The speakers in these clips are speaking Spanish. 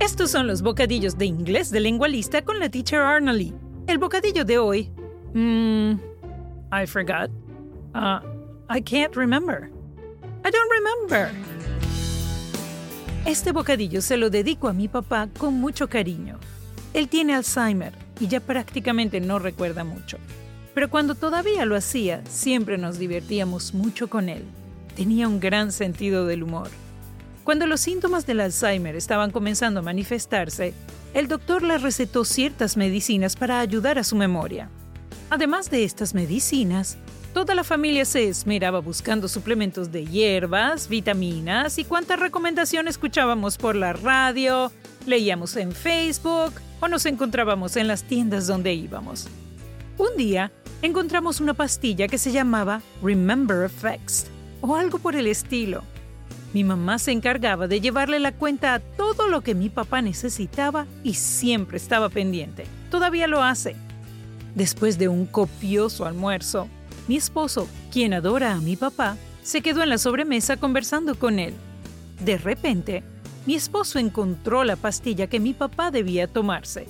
Estos son los bocadillos de inglés de lengualista con la teacher Arnold. El bocadillo de hoy. Mmm. I forgot. Uh, I can't remember. I don't remember. Este bocadillo se lo dedico a mi papá con mucho cariño. Él tiene Alzheimer y ya prácticamente no recuerda mucho. Pero cuando todavía lo hacía, siempre nos divertíamos mucho con él. Tenía un gran sentido del humor. Cuando los síntomas del Alzheimer estaban comenzando a manifestarse, el doctor le recetó ciertas medicinas para ayudar a su memoria. Además de estas medicinas, toda la familia se esmeraba buscando suplementos de hierbas, vitaminas y cuánta recomendación escuchábamos por la radio, leíamos en Facebook o nos encontrábamos en las tiendas donde íbamos. Un día encontramos una pastilla que se llamaba Remember Effects o algo por el estilo mi mamá se encargaba de llevarle la cuenta a todo lo que mi papá necesitaba y siempre estaba pendiente. Todavía lo hace. Después de un copioso almuerzo, mi esposo, quien adora a mi papá, se quedó en la sobremesa conversando con él. De repente, mi esposo encontró la pastilla que mi papá debía tomarse.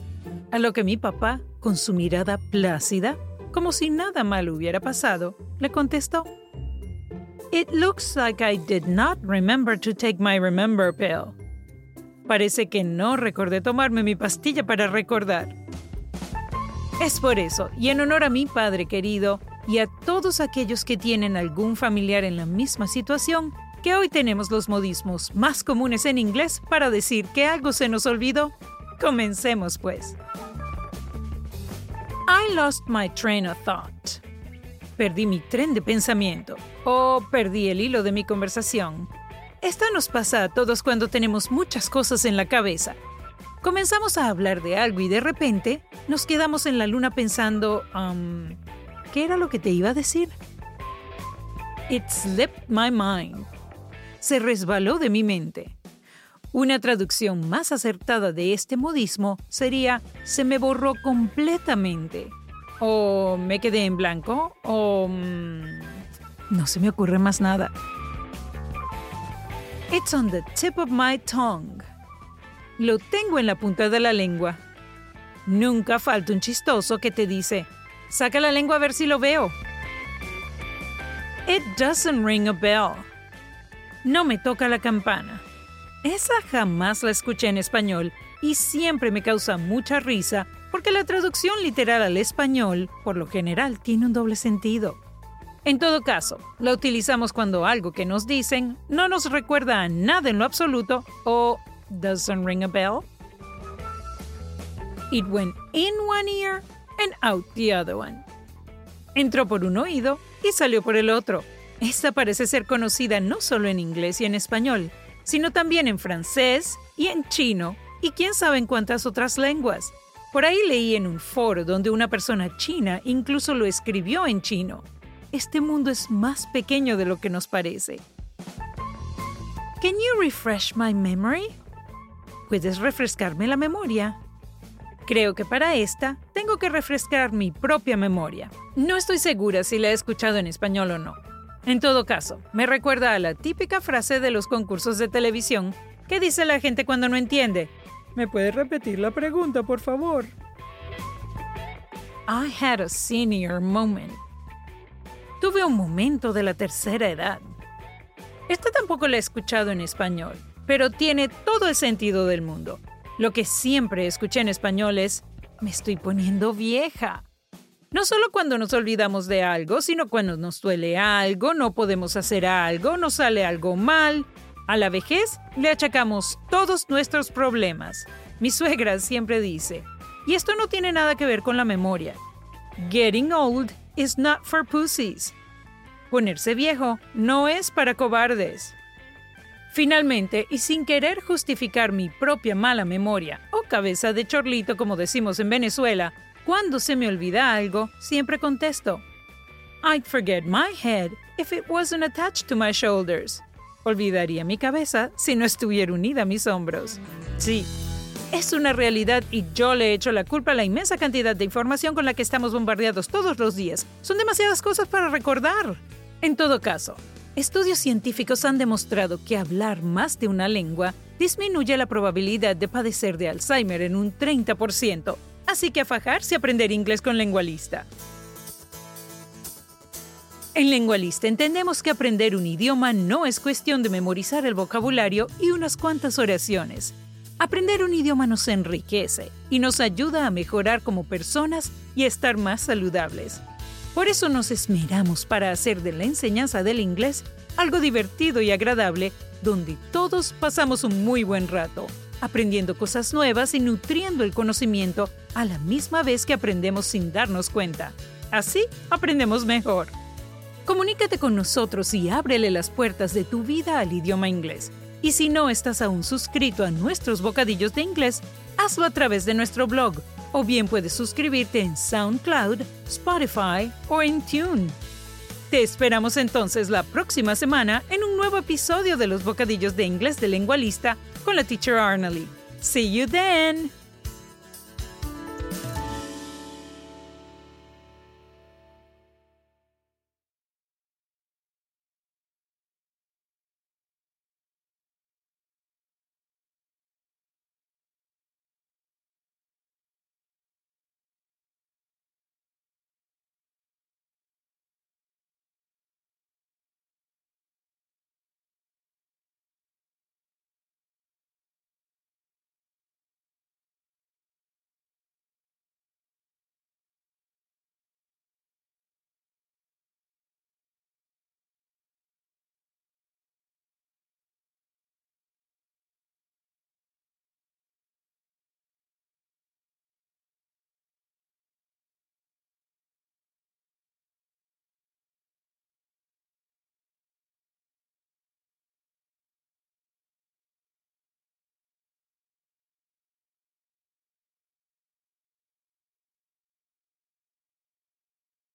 A lo que mi papá, con su mirada plácida, como si nada mal hubiera pasado, le contestó. It looks like I did not remember to take my remember pill. Parece que no recordé tomarme mi pastilla para recordar. Es por eso, y en honor a mi padre querido y a todos aquellos que tienen algún familiar en la misma situación, que hoy tenemos los modismos más comunes en inglés para decir que algo se nos olvidó. Comencemos pues. I lost my train of thought perdí mi tren de pensamiento o perdí el hilo de mi conversación. Esta nos pasa a todos cuando tenemos muchas cosas en la cabeza. Comenzamos a hablar de algo y de repente nos quedamos en la luna pensando, um, ¿qué era lo que te iba a decir? It slipped my mind. Se resbaló de mi mente. Una traducción más acertada de este modismo sería se me borró completamente o me quedé en blanco, o mm, no se me ocurre más nada. It's on the tip of my tongue. Lo tengo en la punta de la lengua. Nunca falta un chistoso que te dice, saca la lengua a ver si lo veo. It doesn't ring a bell. No me toca la campana. Esa jamás la escuché en español y siempre me causa mucha risa porque la traducción literal al español, por lo general, tiene un doble sentido. En todo caso, la utilizamos cuando algo que nos dicen no nos recuerda a nada en lo absoluto o doesn't ring a bell. It went in one ear and out the other one. Entró por un oído y salió por el otro. Esta parece ser conocida no solo en inglés y en español, sino también en francés y en chino y quién sabe en cuántas otras lenguas. Por ahí leí en un foro donde una persona china incluso lo escribió en chino. Este mundo es más pequeño de lo que nos parece. Can you refresh my memory? ¿Puedes refrescarme la memoria? Creo que para esta tengo que refrescar mi propia memoria. No estoy segura si la he escuchado en español o no. En todo caso, me recuerda a la típica frase de los concursos de televisión que dice la gente cuando no entiende, ¿Me puedes repetir la pregunta, por favor? I had a senior moment. Tuve un momento de la tercera edad. Esta tampoco la he escuchado en español, pero tiene todo el sentido del mundo. Lo que siempre escuché en español es, me estoy poniendo vieja. No solo cuando nos olvidamos de algo, sino cuando nos duele algo, no podemos hacer algo, nos sale algo mal, a la vejez le achacamos todos nuestros problemas. Mi suegra siempre dice, y esto no tiene nada que ver con la memoria. Getting old is not for pussies. Ponerse viejo no es para cobardes. Finalmente, y sin querer justificar mi propia mala memoria o cabeza de chorlito como decimos en Venezuela, cuando se me olvida algo, siempre contesto, I'd forget my head if it wasn't attached to my shoulders. Olvidaría mi cabeza si no estuviera unida a mis hombros. Sí, es una realidad y yo le echo la culpa a la inmensa cantidad de información con la que estamos bombardeados todos los días. Son demasiadas cosas para recordar. En todo caso, Estudios científicos han demostrado que hablar más de una lengua disminuye la probabilidad de padecer de Alzheimer en un 30%, así que a fajarse aprender inglés con Lengualista. En Lengualista entendemos que aprender un idioma no es cuestión de memorizar el vocabulario y unas cuantas oraciones. Aprender un idioma nos enriquece y nos ayuda a mejorar como personas y a estar más saludables. Por eso nos esmeramos para hacer de la enseñanza del inglés algo divertido y agradable donde todos pasamos un muy buen rato, aprendiendo cosas nuevas y nutriendo el conocimiento a la misma vez que aprendemos sin darnos cuenta. Así aprendemos mejor. Comunícate con nosotros y ábrele las puertas de tu vida al idioma inglés. Y si no estás aún suscrito a nuestros bocadillos de inglés, hazlo a través de nuestro blog o bien puedes suscribirte en SoundCloud, Spotify o en Tune. Te esperamos entonces la próxima semana en un nuevo episodio de los bocadillos de inglés de Lengualista con la teacher Arnally. See you then!